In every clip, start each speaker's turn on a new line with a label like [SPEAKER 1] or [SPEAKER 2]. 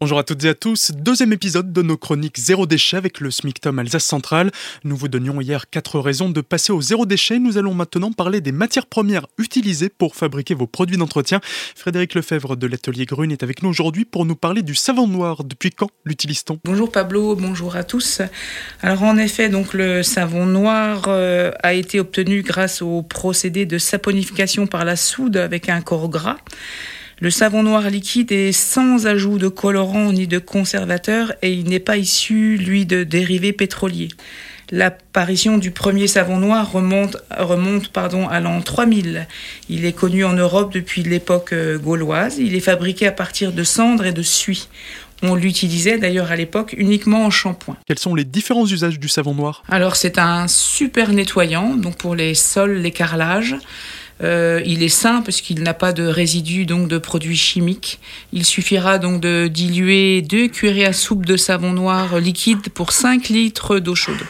[SPEAKER 1] Bonjour à toutes et à tous, deuxième épisode de nos chroniques zéro déchet avec le SMICTOM Alsace Centrale. Nous vous donnions hier quatre raisons de passer au zéro déchet. Nous allons maintenant parler des matières premières utilisées pour fabriquer vos produits d'entretien. Frédéric Lefebvre de l'atelier Grune est avec nous aujourd'hui pour nous parler du savon noir. Depuis quand l'utilise-t-on?
[SPEAKER 2] Bonjour Pablo, bonjour à tous. Alors en effet, donc le savon noir euh, a été obtenu grâce au procédé de saponification par la soude avec un corps gras. Le savon noir liquide est sans ajout de colorant ni de conservateur et il n'est pas issu, lui, de dérivés pétroliers. L'apparition du premier savon noir remonte, remonte pardon, à l'an 3000. Il est connu en Europe depuis l'époque euh, gauloise. Il est fabriqué à partir de cendres et de suie. On l'utilisait d'ailleurs à l'époque uniquement en shampoing.
[SPEAKER 1] Quels sont les différents usages du savon noir?
[SPEAKER 2] Alors c'est un super nettoyant, donc pour les sols, les carrelages. Euh, il est sain parce qu'il n'a pas de résidus donc de produits chimiques. Il suffira donc de diluer deux cuillerées à soupe de savon noir liquide pour 5 litres d'eau chaude.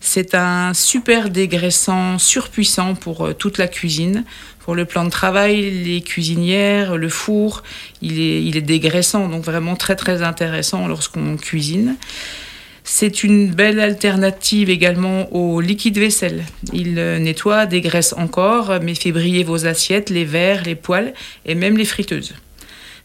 [SPEAKER 2] C'est un super dégraissant surpuissant pour euh, toute la cuisine. Pour le plan de travail, les cuisinières, le four, il est, il est dégraissant, donc vraiment très très intéressant lorsqu'on cuisine. C'est une belle alternative également au liquide vaisselle. Il euh, nettoie, dégraisse encore, mais fait briller vos assiettes, les verres, les poêles et même les friteuses.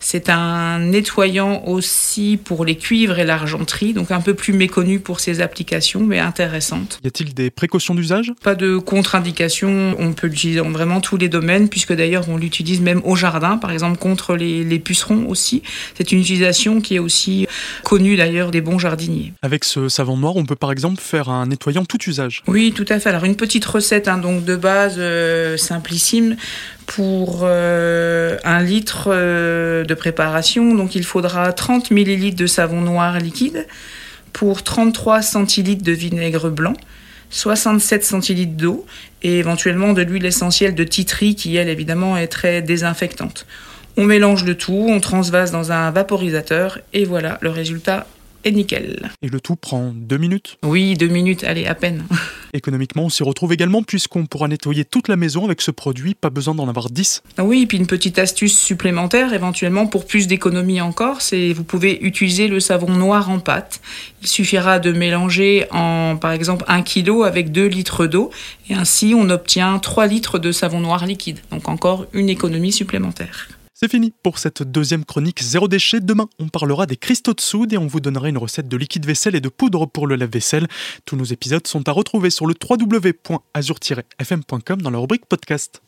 [SPEAKER 2] C'est un nettoyant aussi pour les cuivres et l'argenterie, donc un peu plus méconnu pour ses applications, mais intéressante.
[SPEAKER 1] Y a-t-il des précautions d'usage?
[SPEAKER 2] Pas de contre-indication, on peut l'utiliser dans vraiment tous les domaines, puisque d'ailleurs on l'utilise même au jardin, par exemple contre les, les pucerons aussi. C'est une utilisation qui est aussi connue d'ailleurs des bons jardiniers.
[SPEAKER 1] Avec ce savon noir, on peut par exemple faire un nettoyant tout usage.
[SPEAKER 2] Oui, tout à fait. Alors une petite recette hein, donc de base euh, simplissime pour euh, un litre euh, de préparation. Donc il faudra 30 ml de savon noir liquide pour 33 centilitres de vinaigre blanc. 67 centilitres d'eau et éventuellement de l'huile essentielle de titri qui elle évidemment est très désinfectante. On mélange le tout, on transvase dans un vaporisateur et voilà, le résultat est nickel.
[SPEAKER 1] Et le tout prend deux minutes
[SPEAKER 2] Oui, deux minutes, allez, à peine.
[SPEAKER 1] Économiquement, on s'y retrouve également puisqu'on pourra nettoyer toute la maison avec ce produit, pas besoin d'en avoir 10.
[SPEAKER 2] Ah Oui, et puis une petite astuce supplémentaire éventuellement pour plus d'économie encore, c'est vous pouvez utiliser le savon noir en pâte. Il suffira de mélanger en par exemple 1 kg avec 2 litres d'eau et ainsi on obtient 3 litres de savon noir liquide. Donc encore une économie supplémentaire.
[SPEAKER 1] C'est fini pour cette deuxième chronique zéro déchet. Demain, on parlera des cristaux de soude et on vous donnera une recette de liquide vaisselle et de poudre pour le lave-vaisselle. Tous nos épisodes sont à retrouver sur le www.azur-fm.com dans la rubrique podcast.